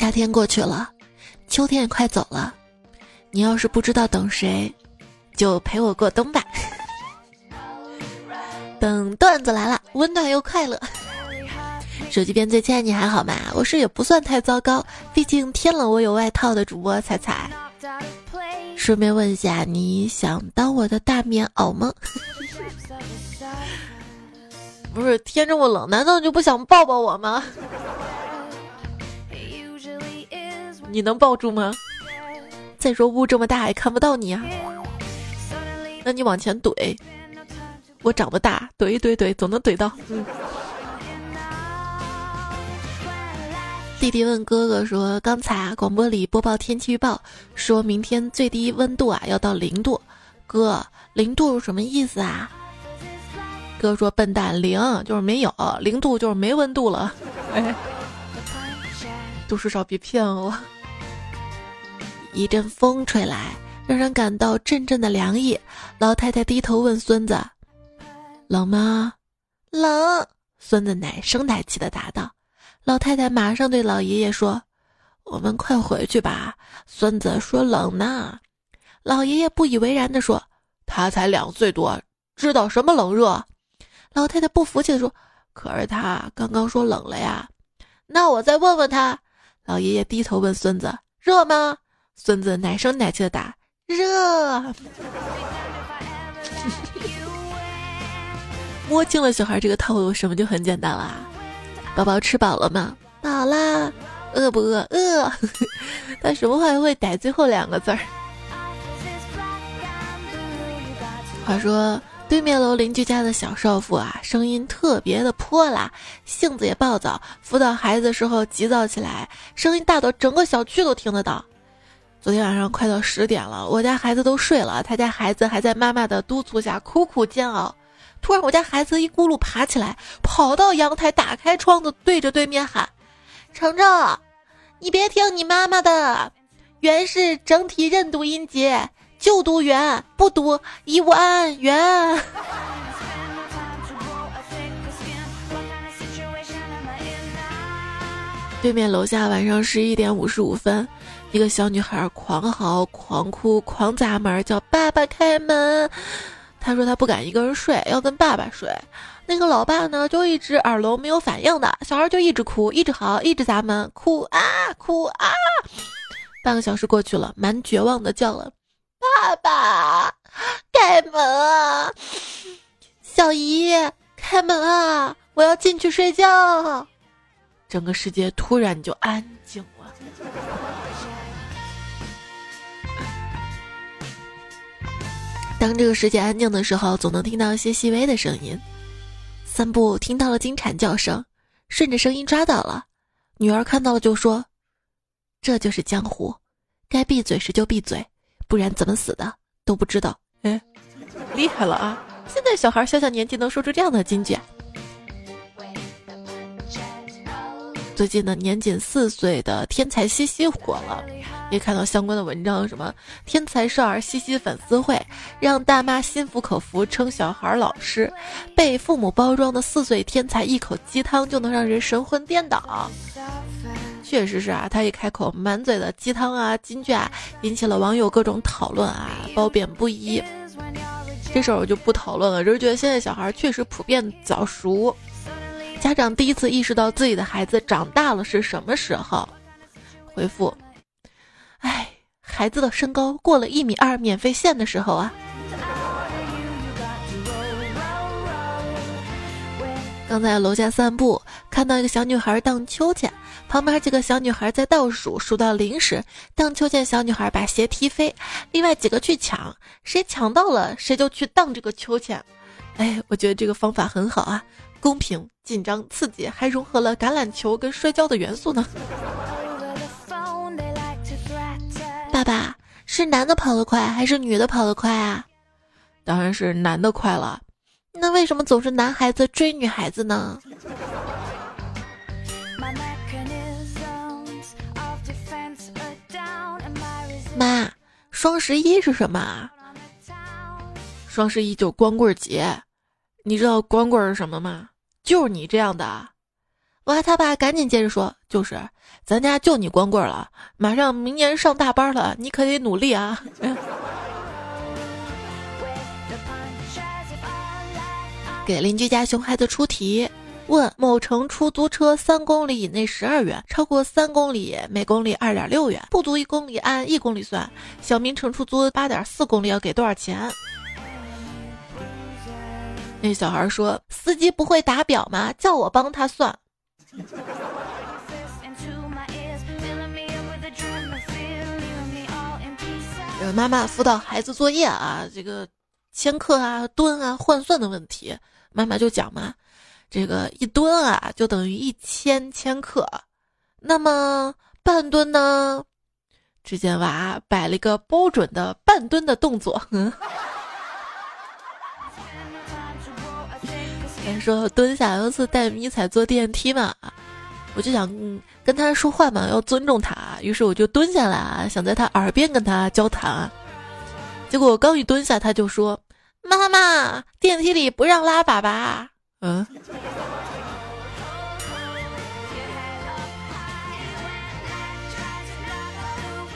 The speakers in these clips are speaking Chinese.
夏天过去了，秋天也快走了。你要是不知道等谁，就陪我过冬吧。等段子来了，温暖又快乐。手机边最亲爱你还好吗？我是也不算太糟糕，毕竟天冷我有外套的主播彩彩。顺便问一下，你想当我的大棉袄吗？不是天这么冷，难道你就不想抱抱我吗？你能抱住吗？再说雾这么大，也看不到你啊。那你往前怼，我长得大，怼一怼怼，总能怼到。嗯。弟弟问哥哥说：“刚才啊，广播里播报天气预报，说明天最低温度啊要到零度。哥，零度什么意思啊？”哥说：“笨蛋，零就是没有，零度就是没温度了。”哎，都市少别骗我。一阵风吹来，让人感到阵阵的凉意。老太太低头问孙子：“冷吗？”“冷。”孙子奶声奶气的答道。老太太马上对老爷爷说：“我们快回去吧。”孙子说：“冷呢。”老爷爷不以为然地说：“他才两岁多，知道什么冷热？”老太太不服气地说：“可是他刚刚说冷了呀。”那我再问问他。老爷爷低头问孙子：“热吗？”孙子奶声奶气的答：“热。”摸清了小孩这个套路，什么就很简单啦。宝宝吃饱了吗？饱啦。饿不饿？饿。他什么话会逮最后两个字儿？话说对面楼邻居家的小少妇啊，声音特别的泼辣，性子也暴躁，辅导孩子的时候急躁起来，声音大到整个小区都听得到。昨天晚上快到十点了，我家孩子都睡了，他家孩子还在妈妈的督促下苦苦煎熬。突然，我家孩子一咕噜爬起来，跑到阳台，打开窗子，对着对面喊：“程程，你别听你妈妈的，圆是整体认读音节，就读圆，不读一无安对面楼下晚上十一点五十五分，一个小女孩狂嚎、狂哭、狂砸门，叫爸爸开门。她说她不敢一个人睡，要跟爸爸睡。那个老爸呢，就一直耳聋没有反应的，小孩就一直哭，一直嚎，一直砸门，哭啊哭啊。半个小时过去了，蛮绝望的叫了：“爸爸，开门啊！小姨，开门啊！我要进去睡觉。”整个世界突然就安静了。当这个世界安静的时候，总能听到一些细微的声音。三步听到了金蝉叫声，顺着声音抓到了。女儿看到了就说：“这就是江湖，该闭嘴时就闭嘴，不然怎么死的都不知道。”哎，厉害了啊！现在小孩小小年纪能说出这样的金句。最近呢，年仅四岁的天才西西火了。也看到相关的文章，什么天才少儿西西粉丝会，让大妈心服口服，称小孩老师，被父母包装的四岁天才，一口鸡汤就能让人神魂颠倒。确实是啊，他一开口，满嘴的鸡汤啊、金句啊，引起了网友各种讨论啊，褒贬不一。这事儿我就不讨论了，只是觉得现在小孩确实普遍早熟。家长第一次意识到自己的孩子长大了是什么时候？回复。哎，孩子的身高过了一米二免费线的时候啊！刚在楼下散步，看到一个小女孩荡秋千，旁边几个小女孩在倒数，数到零时，荡秋千小女孩把鞋踢飞，另外几个去抢，谁抢到了谁就去荡这个秋千。哎，我觉得这个方法很好啊，公平、紧张、刺激，还融合了橄榄球跟摔跤的元素呢。爸爸是男的跑得快还是女的跑得快啊？当然是男的快了。那为什么总是男孩子追女孩子呢？妈，双十一是什么？双十一就光棍节。你知道光棍是什么吗？就是你这样的。哇，他爸赶紧接着说：“就是，咱家就你光棍了，马上明年上大班了，你可得努力啊。”给邻居家熊孩子出题。问某城出租车三公里以内十二元，超过三公里每公里二点六元，不足一公里按一公里算。小明乘出租八点四公里要给多少钱？那小孩说：“司机不会打表吗？叫我帮他算。”妈妈辅导孩子作业啊，这个千克啊、吨啊、换算的问题，妈妈就讲嘛。这个一吨啊，就等于一千千克，那么半吨呢？只见娃摆了一个标准的半吨的动作。他说蹲下，有一次带迷彩坐电梯嘛，我就想跟他说话嘛，要尊重他，于是我就蹲下来，想在他耳边跟他交谈。结果我刚一蹲下，他就说：“妈妈，电梯里不让拉粑粑。”嗯，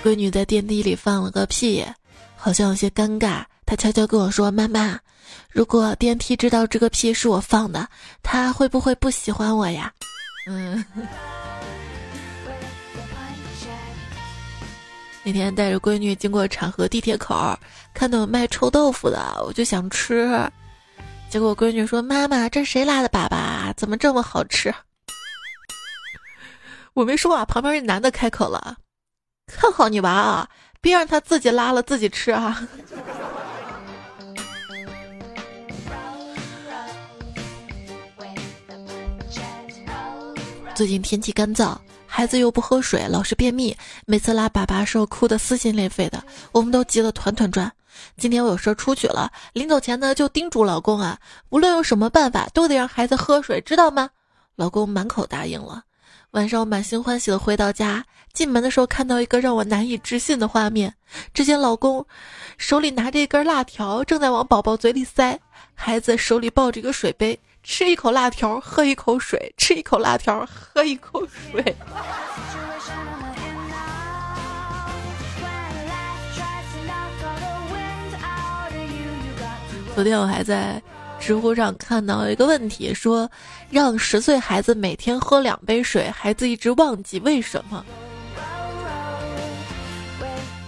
闺女在电梯里放了个屁，好像有些尴尬。她悄悄跟我说：“妈妈，如果电梯知道这个屁是我放的，他会不会不喜欢我呀？”嗯。那天带着闺女经过长河地铁口，看到有卖臭豆腐的，我就想吃。结果闺女说：“妈妈，这谁拉的粑粑？怎么这么好吃？” 我没说话，旁边一男的开口了：“看好你娃啊，别让他自己拉了自己吃啊！”最近天气干燥，孩子又不喝水，老是便秘，每次拉粑粑时候哭得撕心裂肺的，我们都急得团团转。今天我有事出去了，临走前呢就叮嘱老公啊，无论用什么办法都得让孩子喝水，知道吗？老公满口答应了。晚上我满心欢喜的回到家，进门的时候看到一个让我难以置信的画面：只见老公手里拿着一根辣条，正在往宝宝嘴里塞，孩子手里抱着一个水杯，吃一口辣条，喝一口水，吃一口辣条，喝一口水。昨天我还在知乎上看到一个问题，说让十岁孩子每天喝两杯水，孩子一直忘记为什么？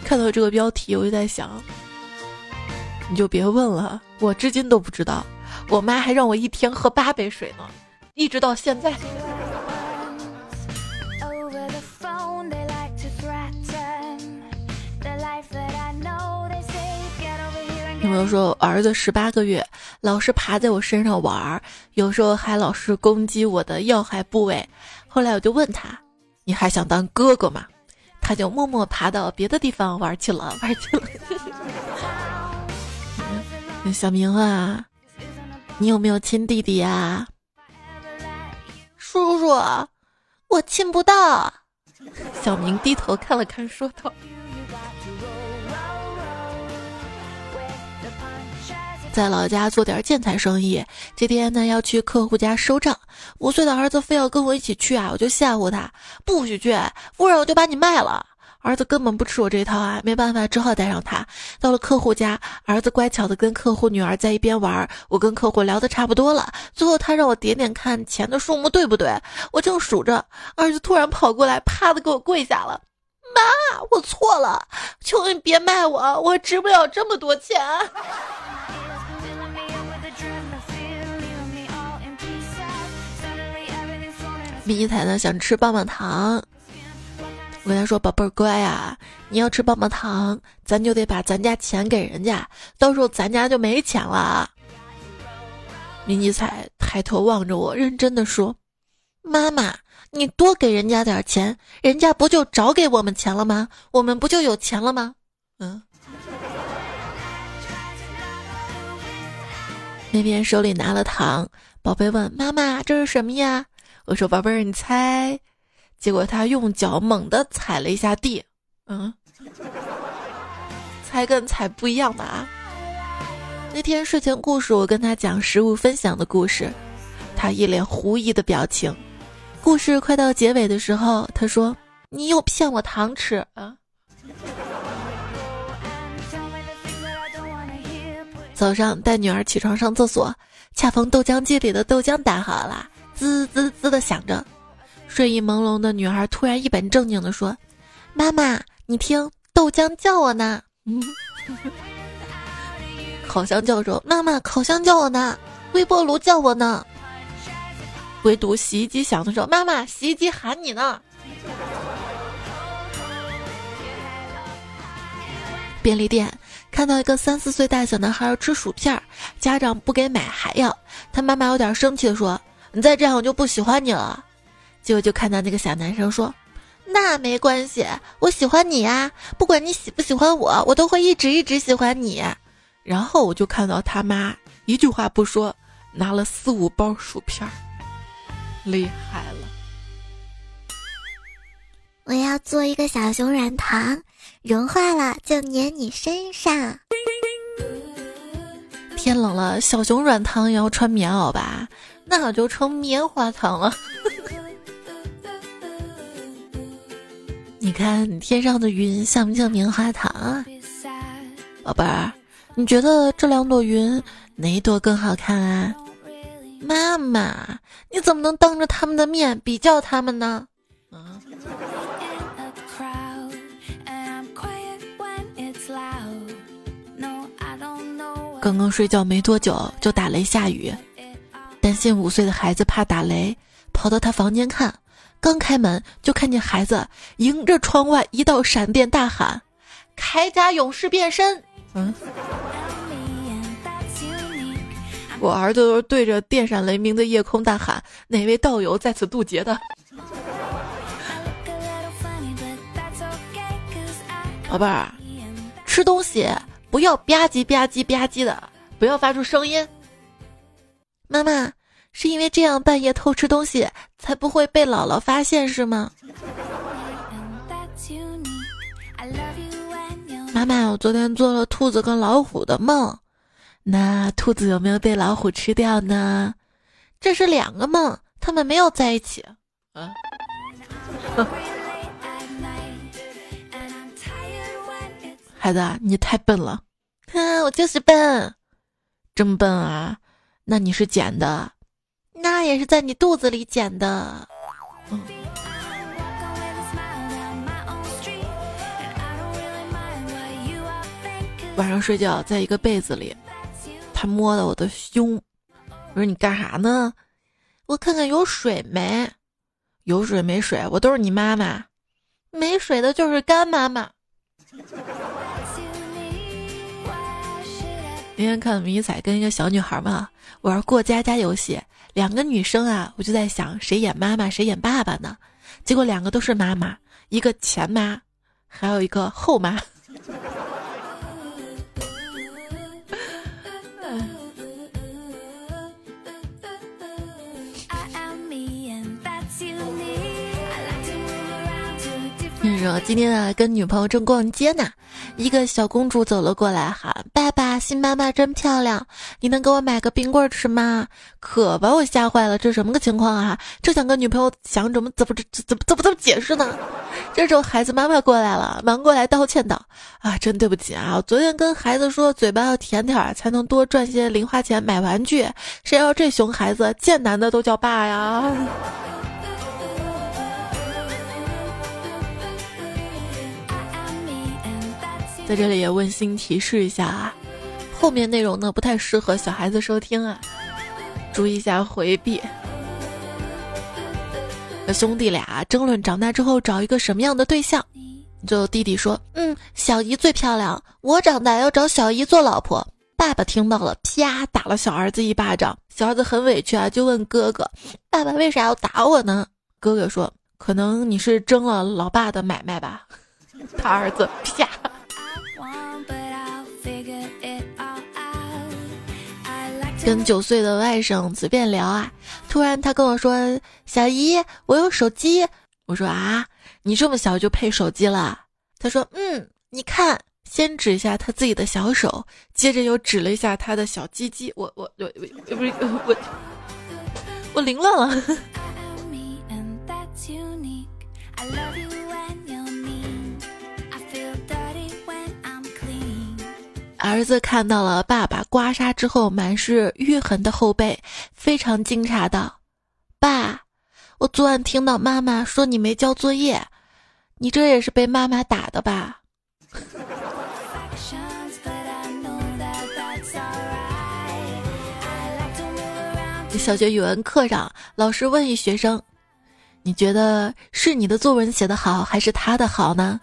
看到这个标题，我就在想，你就别问了，我至今都不知道。我妈还让我一天喝八杯水呢，一直到现在。朋友说，儿子十八个月，老是爬在我身上玩儿，有时候还老是攻击我的要害部位。后来我就问他：“你还想当哥哥吗？”他就默默爬到别的地方玩去了，玩去了。小明啊，你有没有亲弟弟呀？叔叔，我亲不到。小明低头看了看，说道。在老家做点建材生意，这天呢要去客户家收账。五岁的儿子非要跟我一起去啊，我就吓唬他，不许去，不然我就把你卖了。儿子根本不吃我这一套啊，没办法，只好带上他。到了客户家，儿子乖巧的跟客户女儿在一边玩，我跟客户聊的差不多了，最后他让我点点看钱的数目对不对，我正数着，儿子突然跑过来，啪的给我跪下了，妈，我错了，求你别卖我，我值不了这么多钱。迷彩呢想吃棒棒糖，我跟他说：“宝贝儿乖呀，你要吃棒棒糖，咱就得把咱家钱给人家，到时候咱家就没钱了。”迷你彩抬头望着我，认真的说：“妈妈，你多给人家点钱，人家不就找给我们钱了吗？我们不就有钱了吗？”嗯。那边手里拿了糖，宝贝问妈妈：“这是什么呀？”我说：“宝贝儿，你猜。”结果他用脚猛地踩了一下地，嗯，猜跟踩不一样的啊。那天睡前故事，我跟他讲食物分享的故事，他一脸狐疑的表情。故事快到结尾的时候，他说：“你又骗我糖吃啊！”早上带女儿起床上厕所，恰逢豆浆机里的豆浆打好了，滋滋滋的响着。睡意朦胧的女孩突然一本正经的说：“妈妈，你听，豆浆叫我呢。”烤箱叫着：“妈妈，烤箱叫我呢。”微波炉叫我呢。唯独洗衣机响的时候，妈妈，洗衣机喊你呢。便利店。看到一个三四岁大小男孩要吃薯片，家长不给买还要，他妈妈有点生气的说：“你再这样我就不喜欢你了。”结果就看到那个小男生说：“那没关系，我喜欢你呀，不管你喜不喜欢我，我都会一直一直喜欢你。”然后我就看到他妈一句话不说，拿了四五包薯片儿，厉害了！我要做一个小熊软糖。融化了就粘你身上。天冷了，小熊软糖也要穿棉袄吧？那我就成棉花糖了。你看天上的云像不像棉花糖啊？宝贝儿，你觉得这两朵云哪一朵更好看啊？妈妈，你怎么能当着他们的面比较他们呢？啊？刚刚睡觉没多久就打雷下雨，担心五岁的孩子怕打雷，跑到他房间看，刚开门就看见孩子迎着窗外一道闪电大喊：“铠甲勇士变身！”嗯，我儿子都是对着电闪雷鸣的夜空大喊：“哪位道友在此渡劫的？”宝贝儿，吃东西。不要吧唧吧唧吧唧的，不要发出声音。妈妈是因为这样半夜偷吃东西才不会被姥姥发现是吗？妈妈，我昨天做了兔子跟老虎的梦，那兔子有没有被老虎吃掉呢？这是两个梦，他们没有在一起。啊。孩子，你太笨了，哼，我就是笨，这么笨啊！那你是捡的，那也是在你肚子里捡的。晚上睡觉在一个被子里，他摸了我的胸，我说你干啥呢？我看看有水没？有水没水？我都是你妈妈，没水的就是干妈妈。那天看迷彩跟一个小女孩嘛玩过家家游戏，两个女生啊，我就在想谁演妈妈谁演爸爸呢？结果两个都是妈妈，一个前妈，还有一个后妈。说今天啊，跟女朋友正逛街呢，一个小公主走了过来，喊：“爸爸，新妈妈真漂亮，你能给我买个冰棍吃吗？”可把我吓坏了，这什么个情况啊？正想跟女朋友想怎么怎么怎怎么怎么怎么解释呢？这时候孩子妈妈过来了，忙过来道歉道：“啊，真对不起啊，我昨天跟孩子说，嘴巴要甜点儿，才能多赚些零花钱买玩具。谁要这熊孩子，见男的都叫爸呀。”在这里也温馨提示一下啊，后面内容呢不太适合小孩子收听啊，注意一下回避。兄弟俩争论长大之后找一个什么样的对象，就弟弟说：“嗯，小姨最漂亮，我长大要找小姨做老婆。”爸爸听到了，啪打了小儿子一巴掌。小儿子很委屈啊，就问哥哥：“爸爸为啥要打我呢？”哥哥说：“可能你是争了老爸的买卖吧。”他儿子啪。跟九岁的外甥随便聊啊，突然他跟我说：“小姨，我有手机。”我说：“啊，你这么小就配手机了？”他说：“嗯，你看。”先指一下他自己的小手，接着又指了一下他的小鸡鸡。我我我我不是我我凌乱了。儿子看到了爸爸刮痧之后满是淤痕的后背，非常惊诧道：“爸，我昨晚听到妈妈说你没交作业，你这也是被妈妈打的吧？”小学语文课上，老师问一学生：“你觉得是你的作文写的好，还是他的好呢？”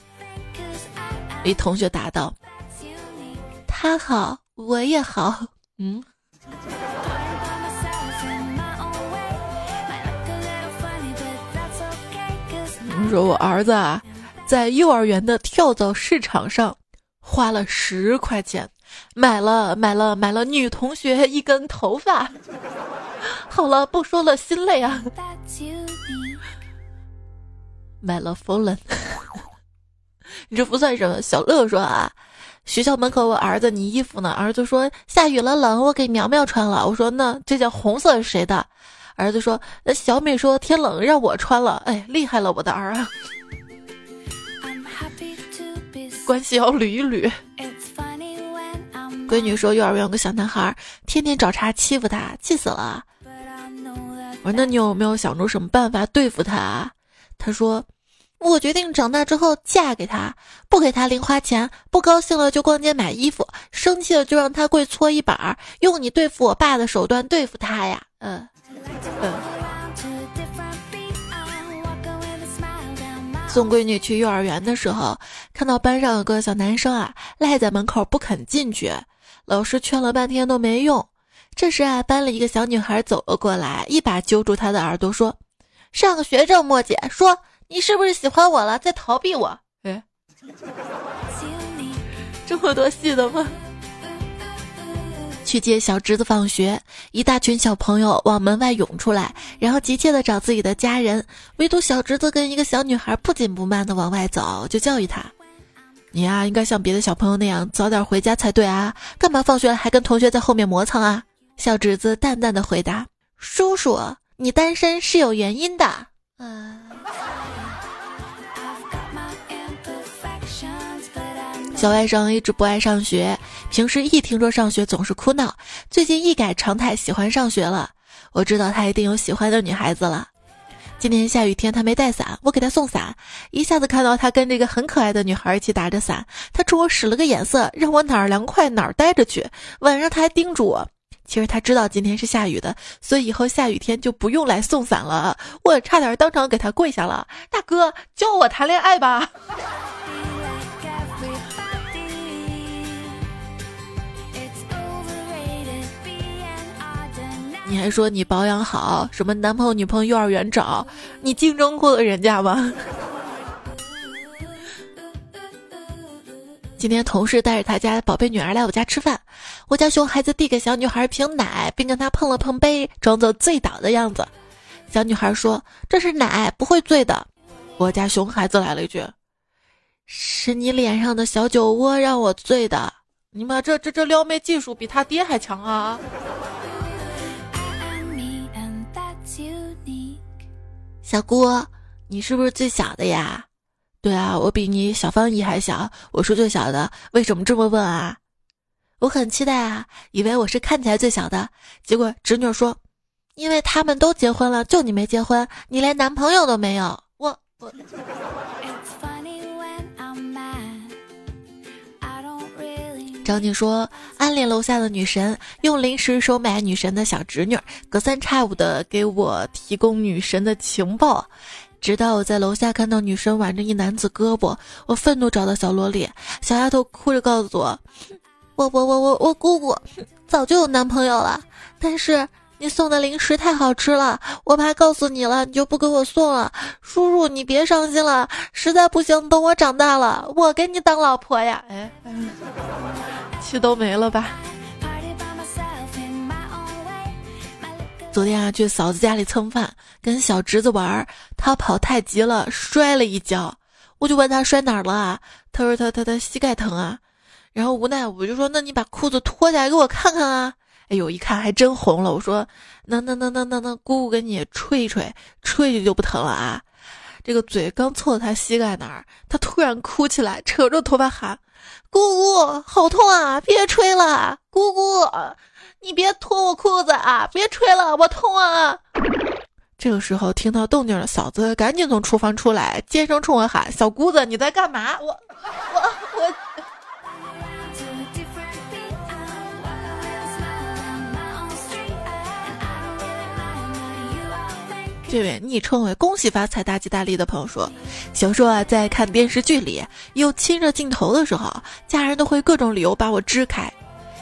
一同学答道。他好，我也好。嗯，你说我儿子啊，在幼儿园的跳蚤市场上花了十块钱，买了买了买了女同学一根头发。好了，不说了，心累啊。买了 Fallen，你这不算什么。小乐说啊。学校门口，我儿子，你衣服呢？儿子说下雨了，冷，我给苗苗穿了。我说那这件红色是谁的？儿子说那小美说天冷让我穿了。哎，厉害了，我的儿啊！关系要捋一捋。闺女说幼儿园有个小男孩，天天找茬欺负她，气死了。我说那你有没有想出什么办法对付他？他说。我决定长大之后嫁给他，不给他零花钱，不高兴了就逛街买衣服，生气了就让他跪搓衣板儿，用你对付我爸的手段对付他呀。嗯嗯。送闺女去幼儿园的时候，看到班上有个小男生啊，赖在门口不肯进去，老师劝了半天都没用。这时啊，班里一个小女孩走了过来，一把揪住他的耳朵说：“上个学这墨迹，说。”你是不是喜欢我了，在逃避我？哎，这么多戏的吗？去接小侄子放学，一大群小朋友往门外涌出来，然后急切的找自己的家人，唯独小侄子跟一个小女孩不紧不慢的往外走，就教育他：“你啊，应该像别的小朋友那样早点回家才对啊，干嘛放学了还跟同学在后面磨蹭啊？”小侄子淡淡的回答：“叔叔，你单身是有原因的。”嗯。小外甥一直不爱上学，平时一听说上学总是哭闹。最近一改常态，喜欢上学了。我知道他一定有喜欢的女孩子了。今天下雨天，他没带伞，我给他送伞，一下子看到他跟这个很可爱的女孩一起打着伞，他冲我使了个眼色，让我哪儿凉快哪儿待着去。晚上他还叮嘱我，其实他知道今天是下雨的，所以以后下雨天就不用来送伞了。我差点当场给他跪下了，大哥教我谈恋爱吧。你还说你保养好，什么男朋友女朋友幼儿园找，你竞争过了人家吗？今天同事带着他家宝贝女儿来我家吃饭，我家熊孩子递给小女孩瓶奶，并跟她碰了碰杯，装作醉倒的样子。小女孩说：“这是奶，不会醉的。”我家熊孩子来了一句：“是你脸上的小酒窝让我醉的。”你妈这这这撩妹技术比他爹还强啊！小姑，你是不是最小的呀？对啊，我比你小芳姨还小，我是最小的。为什么这么问啊？我很期待啊，以为我是看起来最小的，结果侄女说，因为他们都结婚了，就你没结婚，你连男朋友都没有。我我。张静说，暗恋楼下的女神，用零食收买女神的小侄女，隔三差五的给我提供女神的情报，直到我在楼下看到女神挽着一男子胳膊，我愤怒找到小萝莉，小丫头哭着告诉我，我我我我我姑姑早就有男朋友了，但是。你送的零食太好吃了，我怕告诉你了，你就不给我送了。叔叔，你别伤心了，实在不行，等我长大了，我给你当老婆呀。哎，气都没了吧？昨天啊，去嫂子家里蹭饭，跟小侄子玩，他跑太急了，摔了一跤。我就问他摔哪儿了啊？他说他他他膝盖疼啊。然后无奈我就说，那你把裤子脱下来给我看看啊。哎呦，一看还真红了。我说，那那那那那那，姑姑给你吹一吹，吹就就不疼了啊。这个嘴刚凑到他膝盖那儿，他突然哭起来，扯着头发喊：“姑姑，好痛啊！别吹了，姑姑，你别脱我裤子啊！别吹了，我痛啊！”这个时候听到动静了嫂子赶紧从厨房出来，尖声冲我喊：“小姑子，你在干嘛？”我，我，我。这位昵称为“恭喜发财，大吉大利”的朋友说：“小时候啊，在看电视剧里有亲热镜头的时候，家人都会各种理由把我支开。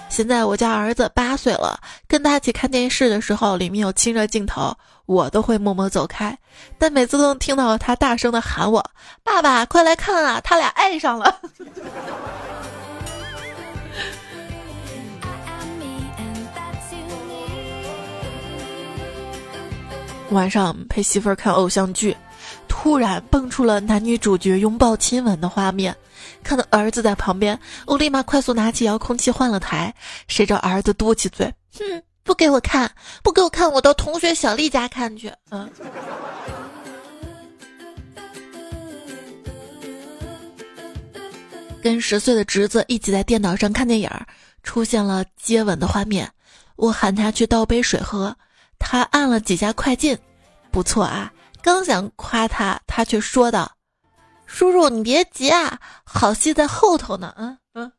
现在我家儿子八岁了，跟他一起看电视的时候，里面有亲热镜头，我都会默默走开。但每次都能听到他大声的喊我：‘爸爸，快来看啊，他俩爱上了。’”晚上陪媳妇儿看偶像剧，突然蹦出了男女主角拥抱亲吻的画面，看到儿子在旁边，我立马快速拿起遥控器换了台，谁知儿子嘟起嘴，哼，不给我看，不给我看，我到同学小丽家看去。嗯。跟十岁的侄子一起在电脑上看电影，出现了接吻的画面，我喊他去倒杯水喝。他按了几下快进，不错啊！刚想夸他，他却说道：“叔叔，你别急啊，好戏在后头呢。”嗯嗯。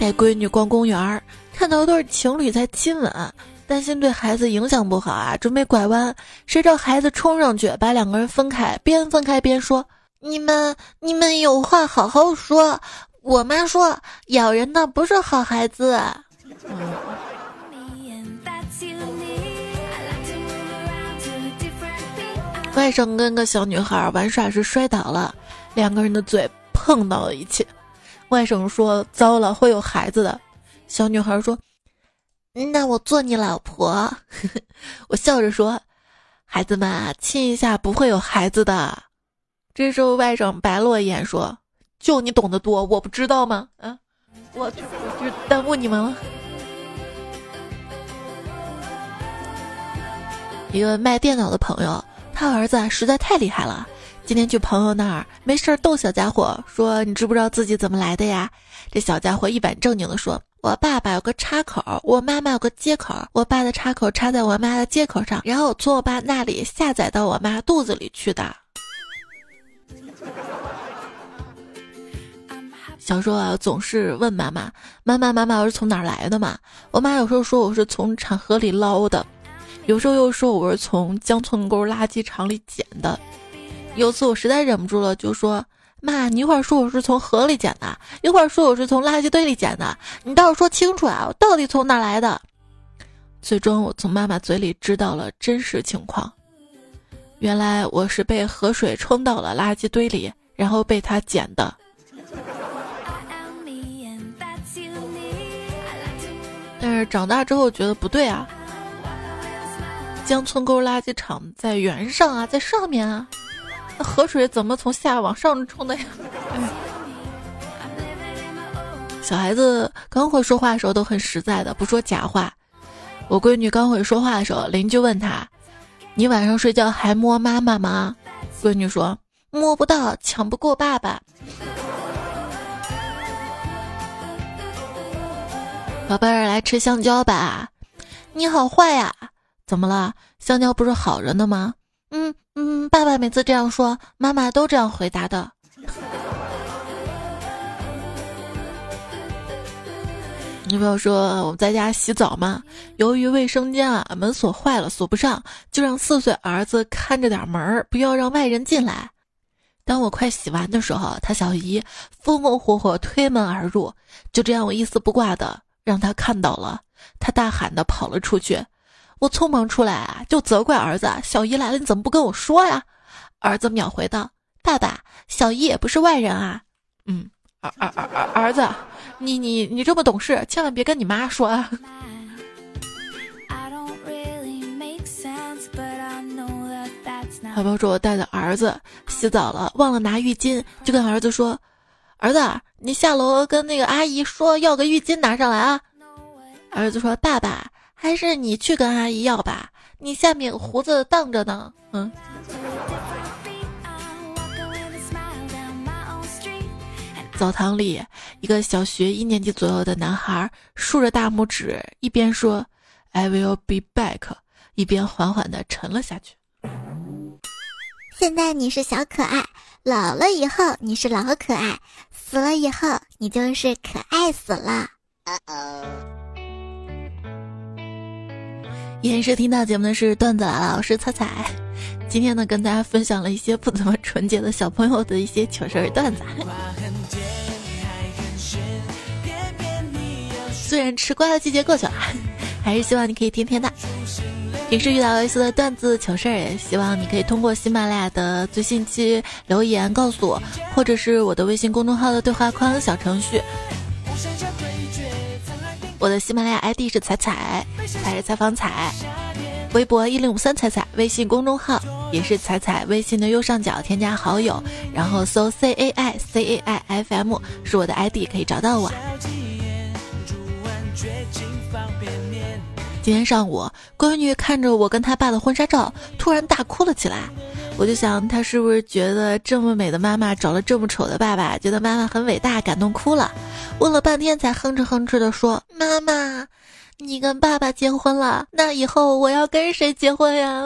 带闺女逛公园，看到一对情侣在亲吻，担心对孩子影响不好啊，准备拐弯，谁知道孩子冲上去把两个人分开，边分开边说。你们你们有话好好说。我妈说咬人的不是好孩子。外甥跟个小女孩玩耍时摔倒了，两个人的嘴碰到了一起。外甥说：“糟了，会有孩子的。”小女孩说：“那我做你老婆。” 我笑着说：“孩子们啊，亲一下不会有孩子的。”这时候外甥白了我一眼说：“就你懂得多，我不知道吗？啊，我我就耽误你们了。”一个卖电脑的朋友，他儿子实在太厉害了。今天去朋友那儿，没事儿逗小家伙说：“你知不知道自己怎么来的呀？”这小家伙一本正经的说：“我爸爸有个插口，我妈妈有个接口，我爸的插口插在我妈的接口上，然后从我爸那里下载到我妈肚子里去的。”小时候啊，总是问妈妈：“妈妈，妈妈，我是从哪儿来的嘛？”我妈有时候说我是从产河里捞的，有时候又说我是从江村沟垃圾场里捡的。有次我实在忍不住了，就说：“妈，你一会儿说我是从河里捡的，一会儿说我是从垃圾堆里捡的，你倒是说清楚啊，我到底从哪儿来的？”最终，我从妈妈嘴里知道了真实情况。原来我是被河水冲到了垃圾堆里，然后被他捡的。但是长大之后觉得不对啊，江村沟垃圾场在原上啊，在上面啊，那河水怎么从下往上冲的呀？小孩子刚会说话的时候都很实在的，不说假话。我闺女刚会说话的时候，邻居问她。你晚上睡觉还摸妈妈吗？闺女说摸不到，抢不过爸爸。宝贝儿，来吃香蕉吧。你好坏呀？怎么了？香蕉不是好人的吗？嗯嗯，爸爸每次这样说，妈妈都这样回答的。女朋友说我们在家洗澡嘛，由于卫生间啊门锁坏了锁不上，就让四岁儿子看着点门儿，不要让外人进来。当我快洗完的时候，他小姨风风火火推门而入，就这样我一丝不挂的让他看到了，他大喊的跑了出去。我匆忙出来啊，就责怪儿子：小姨来了，你怎么不跟我说呀？儿子秒回道：爸爸，小姨也不是外人啊。嗯。儿儿儿儿儿子，你你你这么懂事，千万别跟你妈说啊！好朋友说，我带着儿子洗澡了，忘了拿浴巾，就跟儿子说：“儿子，你下楼跟那个阿姨说，要个浴巾拿上来啊！”儿子说：“爸爸，还是你去跟阿姨要吧，你下面胡子荡着呢。”嗯。澡堂里，一个小学一年级左右的男孩竖着大拇指，一边说 “I will be back”，一边缓缓地沉了下去。现在你是小可爱，老了以后你是老可爱，死了以后你就是可爱死了。延时听到节目的是段子来了，我是彩彩。今天呢，跟大家分享了一些不怎么纯洁的小朋友的一些糗事儿段子。虽然吃瓜的季节过去了，还是希望你可以天天的。平时遇到类似的段子糗事儿，也希望你可以通过喜马拉雅的最新期留言告诉我，或者是我的微信公众号的对话框小程序。我的喜马拉雅 ID 是彩彩，还是采访彩。微博一零五三彩彩，微信公众号也是彩彩，微信的右上角添加好友，然后搜 C A I C A I F M 是我的 ID，可以找到我。今天上午，闺女看着我跟她爸的婚纱照，突然大哭了起来。我就想，她是不是觉得这么美的妈妈找了这么丑的爸爸，觉得妈妈很伟大，感动哭了？问了半天，才哼哧哼哧的说：“妈妈，你跟爸爸结婚了，那以后我要跟谁结婚呀？”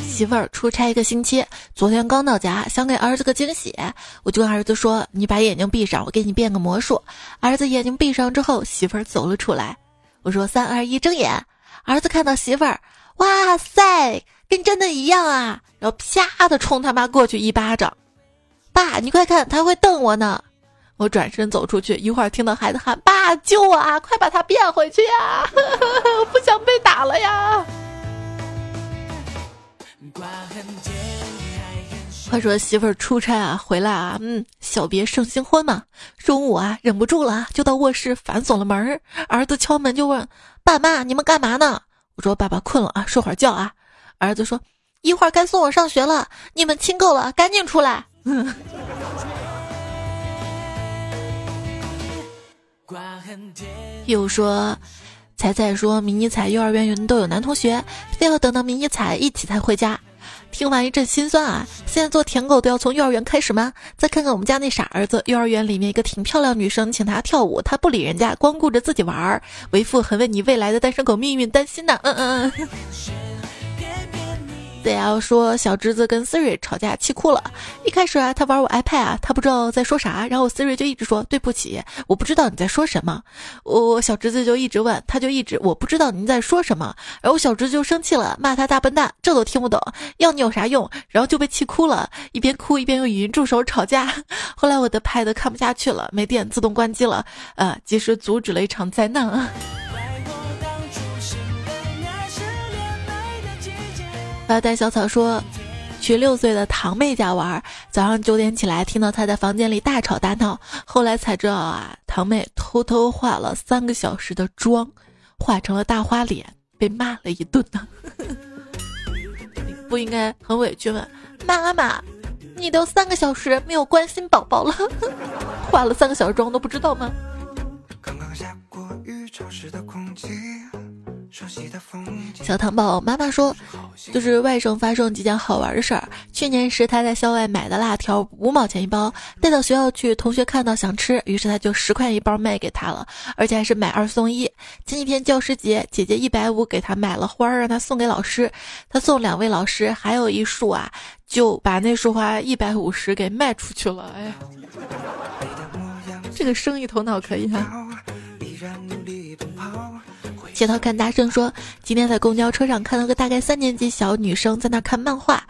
媳妇儿出差一个星期，昨天刚到家，想给儿子个惊喜，我就跟儿子说：“你把眼睛闭上，我给你变个魔术。”儿子眼睛闭上之后，媳妇儿走了出来。我说：“三二一，睁眼！”儿子看到媳妇儿，哇塞，跟真的一样啊！然后啪的冲他妈过去一巴掌。爸，你快看，他会瞪我呢！我转身走出去，一会儿听到孩子喊：“爸，救我啊！快把他变回去呀！不想被打了呀！”话说媳妇儿出差啊，回来啊，嗯，小别胜新婚嘛。中午啊，忍不住了，就到卧室反锁了门儿。儿子敲门就问：“爸妈，你们干嘛呢？”我说：“爸爸困了啊，睡会儿觉啊。”儿子说：“一会儿该送我上学了，你们亲够了，赶紧出来。” 又说。彩彩说：“迷你彩幼儿园人都有男同学，非要等到迷你彩一起才回家。”听完一阵心酸啊！现在做舔狗都要从幼儿园开始吗？再看看我们家那傻儿子，幼儿园里面一个挺漂亮女生请他跳舞，他不理人家，光顾着自己玩儿。为父很为你未来的单身狗命运担心呢。嗯嗯嗯。Z L 说小侄子跟 Siri 吵架气哭了。一开始啊，他玩我 iPad 啊，他不知道在说啥，然后 Siri 就一直说对不起，我不知道你在说什么。我小侄子就一直问，他就一直我不知道您在说什么。然后小侄子就生气了，骂他大笨蛋，这都听不懂，要你有啥用？然后就被气哭了，一边哭一边用语音助手吵架。后来我的 Pad 看不下去了，没电，自动关机了，呃，及时阻止了一场灾难啊。发呆小草说：“去六岁的堂妹家玩，早上九点起来，听到她在房间里大吵大闹。后来才知道啊，堂妹偷偷化了三个小时的妆，化成了大花脸，被骂了一顿呢。不应该很委屈吗？妈妈，你都三个小时没有关心宝宝了，化了三个小时妆都不知道吗？”刚刚下过雨，潮湿的空气。小糖宝妈妈说，就是外甥发生几件好玩的事儿。去年时他在校外买的辣条五毛钱一包，带到学校去，同学看到想吃，于是他就十块一包卖给他了，而且还是买二送一。前几天教师节，姐姐一百五给他买了花，让他送给老师，他送两位老师，还有一束啊，就把那束花一百五十给卖出去了。哎，这个生意头脑可以啊。街头看大圣说，今天在公交车上看到个大概三年级小女生在那看漫画，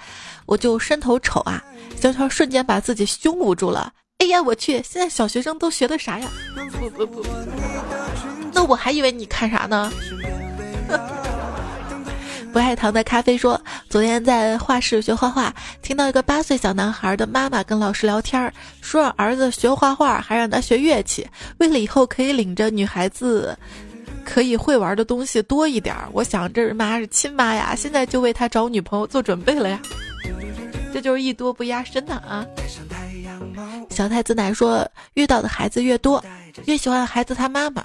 我就伸头瞅啊，小乔瞬间把自己胸捂住了。哎呀，我去，现在小学生都学的啥呀？不不不，那我还以为你看啥呢？不爱糖的咖啡说，昨天在画室学画画，听到一个八岁小男孩的妈妈跟老师聊天，说让儿子学画画，还让他学乐器，为了以后可以领着女孩子。可以会玩的东西多一点儿，我想这是妈是亲妈呀，现在就为他找女朋友做准备了呀，这就是艺多不压身呐啊！小太子奶说，遇到的孩子越多，越喜欢孩子他妈妈。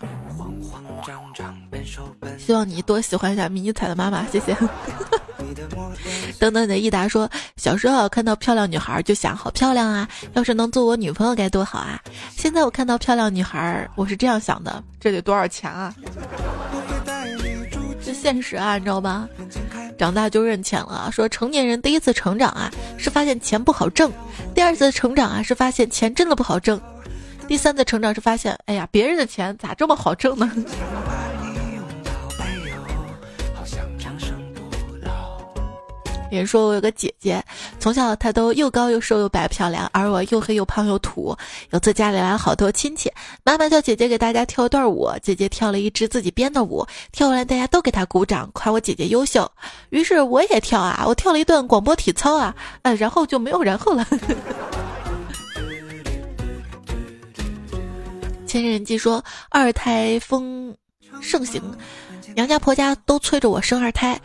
希望你多喜欢一下迷彩的妈妈，谢谢。等等的益达说，小时候看到漂亮女孩就想，好漂亮啊！要是能做我女朋友该多好啊！现在我看到漂亮女孩，我是这样想的，这得多少钱啊？这现实啊，你知道吧？长大就认钱了。说成年人第一次成长啊，是发现钱不好挣；第二次成长啊，是发现钱真的不好挣；第三次成长是发现，哎呀，别人的钱咋这么好挣呢？别人说我有个姐姐，从小她都又高又瘦又白漂亮，而我又黑又胖又土。有次家里来了好多亲戚，妈妈叫姐姐给大家跳一段舞，姐姐跳了一支自己编的舞，跳完大家都给她鼓掌，夸我姐姐优秀。于是我也跳啊，我跳了一段广播体操啊，呃，然后就没有然后了。千人记说二胎风盛行，娘家婆家都催着我生二胎。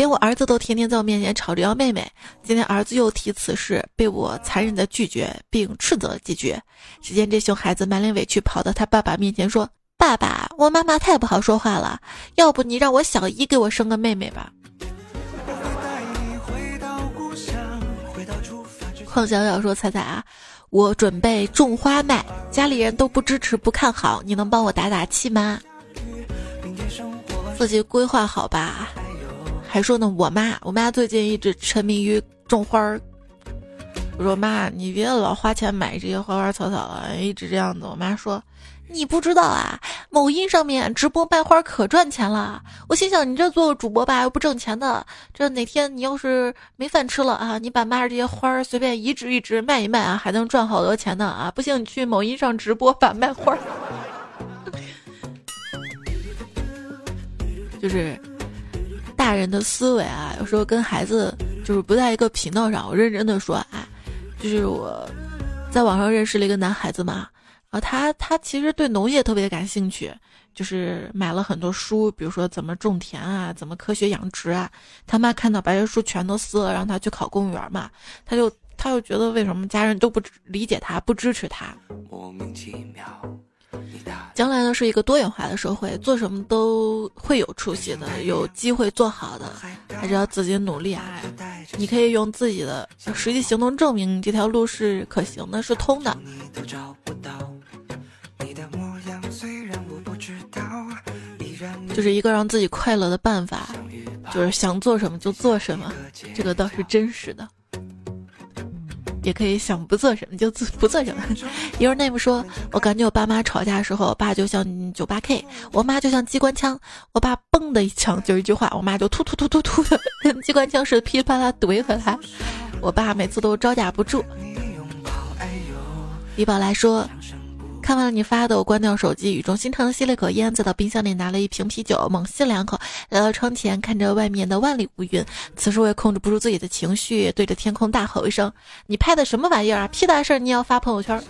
连我儿子都天天在我面前吵着要妹妹，今天儿子又提此事，被我残忍的拒绝并斥责了几句。只见这熊孩子满脸委屈，跑到他爸爸面前说：“爸爸，我妈妈太不好说话了，要不你让我小姨给我生个妹妹吧。”邝小小说：“彩彩啊，我准备种花卖，家里人都不支持不看好，你能帮我打打气吗？自己规划好吧。”还说呢，我妈，我妈最近一直沉迷于种花儿。我说妈，你别老花钱买这些花花草草了，一直这样子。我妈说，你不知道啊，某音上面直播卖花可赚钱了。我心想，你这做主播吧又不挣钱的，这哪天你要是没饭吃了啊，你把妈这些花儿随便移植移植卖一卖啊，还能赚好多钱呢啊！不信你去某音上直播吧卖花儿，就是。大人的思维啊，有时候跟孩子就是不在一个频道上。我认真的说啊，就是我在网上认识了一个男孩子嘛，啊，他他其实对农业特别感兴趣，就是买了很多书，比如说怎么种田啊，怎么科学养殖啊。他妈看到把这书全都撕了，让他去考公务员嘛，他就他就觉得为什么家人都不理解他，不支持他。莫名其妙。将来呢是一个多元化的社会，做什么都会有出息的，有机会做好的，还是要自己努力啊！你可以用自己的实际行动证明这条路是可行的，是通的。就是一个让自己快乐的办法，就是想做什么就做什么，这个倒是真实的。也可以想不做什么就做不做什么。Your name 说，我感觉我爸妈吵架的时候，我爸就像九八 K，我妈就像机关枪。我爸嘣的一枪就一句话，我妈就突突突突突的跟机关枪似的噼里啪啦怼回来。我爸每次都招架不住。李宝来说。看完了你发的，我关掉手机，语重心长的吸了口烟，再到冰箱里拿了一瓶啤酒，猛吸两口，来到窗前，看着外面的万里无云。此时我也控制不住自己的情绪，对着天空大吼一声：“你拍的什么玩意儿啊？屁大事儿你也要发朋友圈？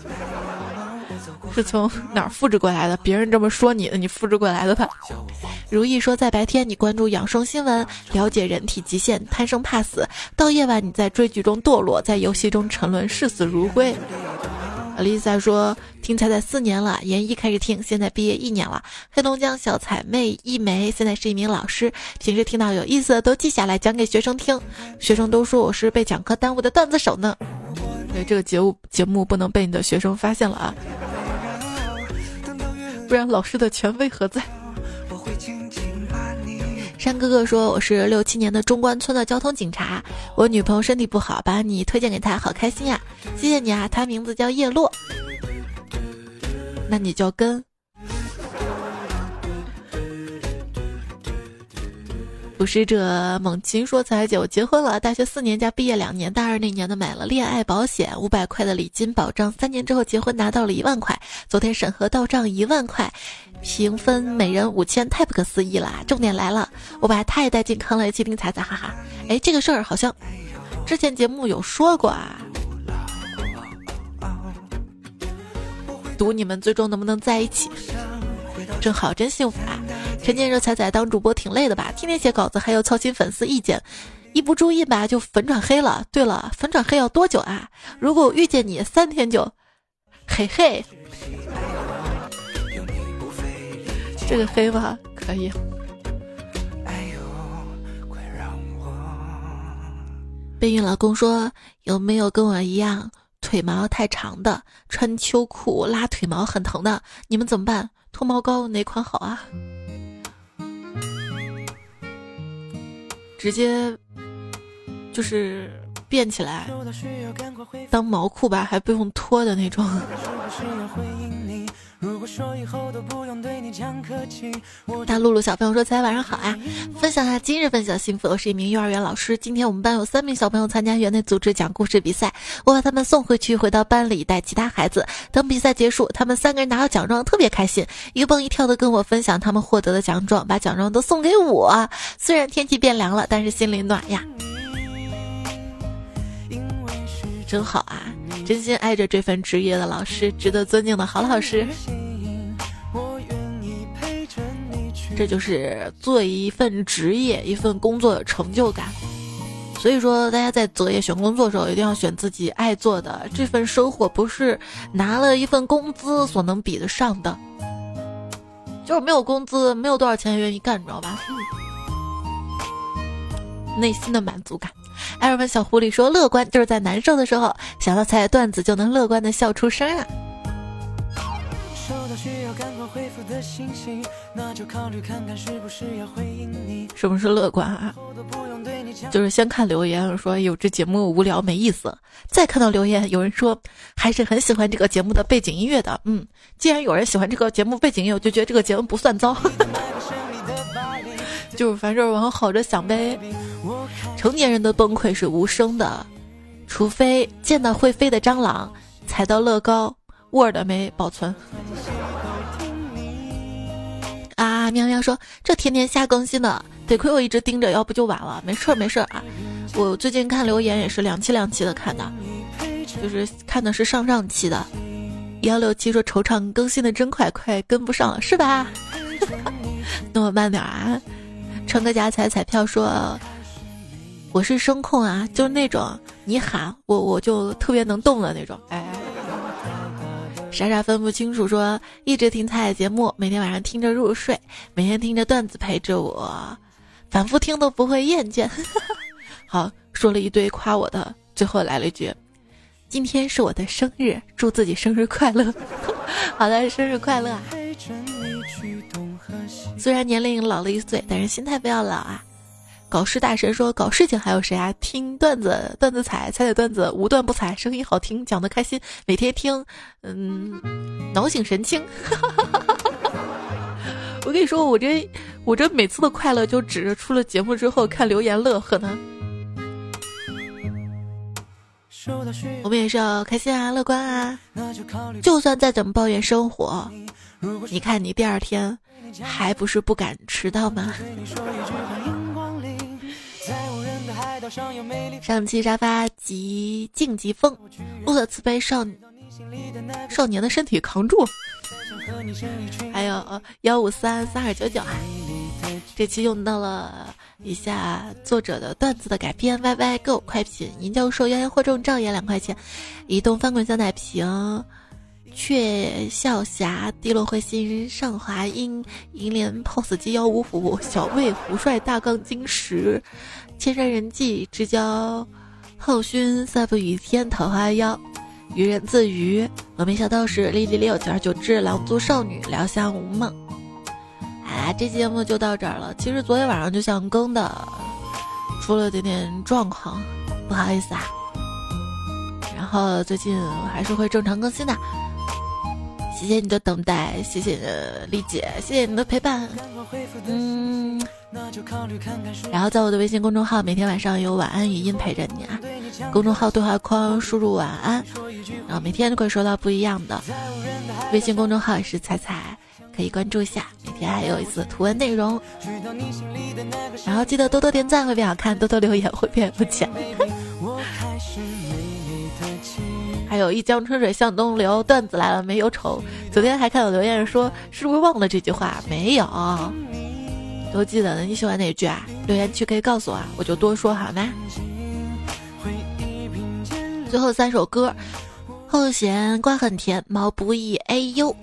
是从哪儿复制过来的？别人这么说你的，你复制过来的吧？”如意说，在白天你关注养生新闻，了解人体极限，贪生怕死；到夜晚你在追剧中堕落，在游戏中沉沦，视死如归。Lisa 说：“听彩彩四年了，研一开始听，现在毕业一年了。黑龙江小彩妹一枚，现在是一名老师，平时听到有意思的都记下来讲给学生听。学生都说我是被讲课耽误的段子手呢。对这个节目节目不能被你的学生发现了啊，不然老师的权威何在？”山哥哥说：“我是六七年的中关村的交通警察，我女朋友身体不好，把你推荐给她，好开心呀！谢谢你啊，她名字叫叶落，那你就跟。”捕食者猛禽说：“彩姐，我结婚了，大学四年加毕业两年，大二那年的买了恋爱保险，五百块的礼金保障，三年之后结婚拿到了一万块，昨天审核到账一万块。”平分每人五千，太不可思议了！重点来了，我把太带进坑了，一起听彩彩，哈哈！哎，这个事儿好像之前节目有说过啊。赌你们最终能不能在一起？真好，真幸福啊！陈建热：“彩彩当主播挺累的吧？天天写稿子，还要操心粉丝意见，一不注意吧就粉转黑了。对了，粉转黑要多久啊？如果我遇见你，三天就，嘿嘿。这个黑吧可以。”备孕老公说：“有没有跟我一样腿毛太长的，穿秋裤拉腿毛很疼的？你们怎么办？脱毛膏哪款好啊？”直接就是变起来当毛裤吧，还不用脱的那种。大露露小朋友说：“彩晚上好啊！分享下今日份小幸福。我是一名幼儿园老师，今天我们班有三名小朋友参加园内组织讲故事比赛，我把他们送回去，回到班里带其他孩子。等比赛结束，他们三个人拿到奖状，特别开心，一蹦一跳的跟我分享他们获得的奖状，把奖状都送给我。虽然天气变凉了，但是心里暖呀，真好啊！”真心爱着这份职业的老师，值得尊敬的好老师。这就是做一份职业、一份工作的成就感。所以说，大家在择业选工作的时候，一定要选自己爱做的。这份收获不是拿了一份工资所能比得上的，就是没有工资，没有多少钱愿意干，你知道吧？内心的满足感。艾尔文小狐狸说：“乐观就是在难受的时候想到彩段子就能乐观的笑出声啊。”收到需要赶快回复的信息，那就考虑看看是不是要回应你什么是乐观啊？就是先看留言说有这节目无聊没意思，再看到留言有人说还是很喜欢这个节目的背景音乐的。嗯，既然有人喜欢这个节目背景音乐，我就觉得这个节目不算糟。就是凡事往好着想呗。成年人的崩溃是无声的，除非见到会飞的蟑螂，踩到乐高，Word 没保存。啊，喵喵说这天天瞎更新的，得亏我一直盯着，要不就晚了。没事儿没事儿啊，我最近看留言也是两期两期的看的，就是看的是上上期的。幺六七说惆怅更新的真快，快跟不上了是吧？那么慢点啊。成个夹彩彩票说：“我是声控啊，就是那种你喊我我就特别能动的那种。”哎，傻傻分不清楚说一直听彩彩节目，每天晚上听着入睡，每天听着段子陪着我，反复听都不会厌倦。好，说了一堆夸我的，最后来了一句：“今天是我的生日，祝自己生日快乐。”好的，生日快乐啊。虽然年龄老了一岁，但是心态不要老啊！搞事大神说：“搞事情还有谁啊？听段子，段子踩，踩踩段子，无段不踩，声音好听，讲的开心，每天听，嗯，脑醒神清。”我跟你说，我这我这每次的快乐就指着出了节目之后看留言乐呵呢。我们也是要开心啊，乐观啊！就算再怎么抱怨生活，你看你第二天。还不是不敢迟到吗？上期沙发极静极风，路的慈悲少少年的身体扛住。还有幺五三三二九九啊，这期用到了以下作者的段子的改编。Y Y Go 快品银教授妖言惑众照也两块钱，移动翻滚小奶瓶。雀笑霞，滴落彗星，上华英，银莲 POS 机幺五五，小魏胡帅大杠金石，千山人迹之交，后勋赛不雨天桃花妖，愚人自娱，峨眉小道士丽丽六九二九只狼族少女聊香无梦。哎，这节目就到这儿了。其实昨天晚上就想更的，出了点点状况，不好意思啊。然后最近还是会正常更新的。谢谢你的等待，谢谢丽姐，谢谢你的陪伴。嗯，然后在我的微信公众号，每天晚上有晚安语音陪着你啊。公众号对话框输入晚安，然后每天都会收到不一样的。微信公众号也是彩彩，可以关注一下，每天还有一次图文内容。然后记得多多点赞会变好看，多多留言会变有钱。还有一江春水向东流，段子来了没有愁。昨天还看到留言说，是不是忘了这句话？没有。都记得的，你喜欢哪句啊？留言区可以告诉我，啊，我就多说好吗？最后三首歌，后弦瓜很甜，毛不易哎呦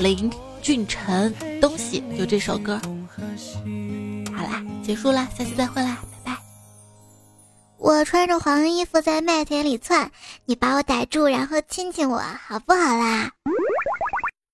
林俊辰东西，就这首歌。好啦，结束啦，下期再会啦，拜拜。我穿着黄衣服在麦田里窜，你把我逮住，然后亲亲我，好不好啦？